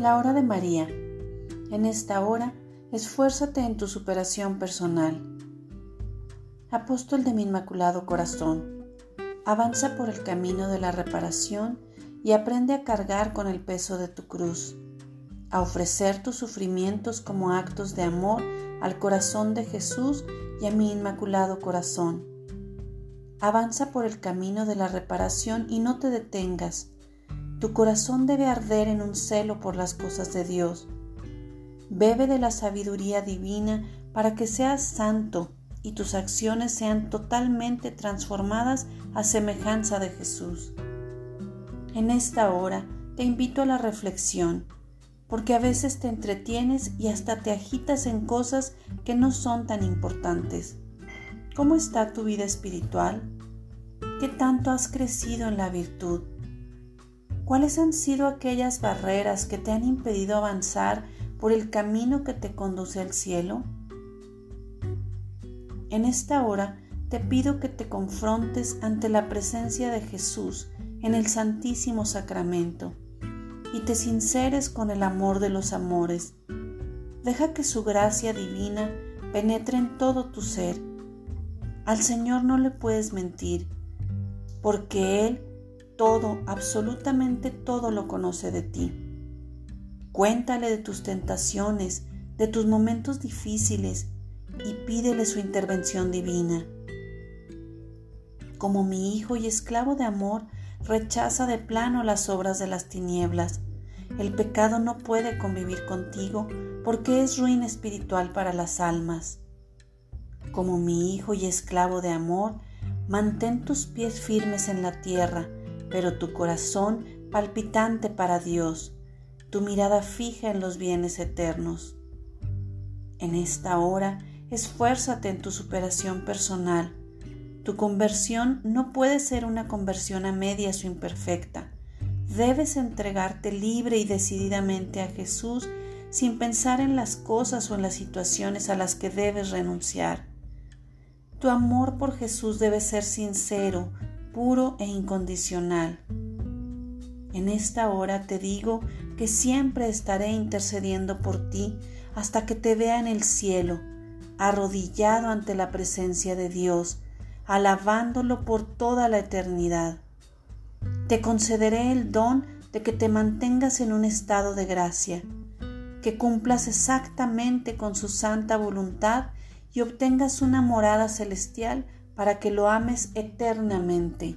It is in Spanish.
La hora de María. En esta hora, esfuérzate en tu superación personal. Apóstol de mi Inmaculado Corazón, avanza por el camino de la reparación y aprende a cargar con el peso de tu cruz, a ofrecer tus sufrimientos como actos de amor al corazón de Jesús y a mi Inmaculado Corazón. Avanza por el camino de la reparación y no te detengas tu corazón debe arder en un celo por las cosas de Dios. Bebe de la sabiduría divina para que seas santo y tus acciones sean totalmente transformadas a semejanza de Jesús. En esta hora te invito a la reflexión, porque a veces te entretienes y hasta te agitas en cosas que no son tan importantes. ¿Cómo está tu vida espiritual? ¿Qué tanto has crecido en la virtud? ¿Cuáles han sido aquellas barreras que te han impedido avanzar por el camino que te conduce al cielo? En esta hora te pido que te confrontes ante la presencia de Jesús en el Santísimo Sacramento y te sinceres con el amor de los amores. Deja que su gracia divina penetre en todo tu ser. Al Señor no le puedes mentir, porque Él todo, absolutamente todo lo conoce de ti. Cuéntale de tus tentaciones, de tus momentos difíciles y pídele su intervención divina. Como mi hijo y esclavo de amor, rechaza de plano las obras de las tinieblas. El pecado no puede convivir contigo porque es ruina espiritual para las almas. Como mi hijo y esclavo de amor, mantén tus pies firmes en la tierra, pero tu corazón palpitante para Dios, tu mirada fija en los bienes eternos. En esta hora, esfuérzate en tu superación personal. Tu conversión no puede ser una conversión a medias o imperfecta. Debes entregarte libre y decididamente a Jesús sin pensar en las cosas o en las situaciones a las que debes renunciar. Tu amor por Jesús debe ser sincero, puro e incondicional. En esta hora te digo que siempre estaré intercediendo por ti hasta que te vea en el cielo, arrodillado ante la presencia de Dios, alabándolo por toda la eternidad. Te concederé el don de que te mantengas en un estado de gracia, que cumplas exactamente con su santa voluntad y obtengas una morada celestial para que lo ames eternamente.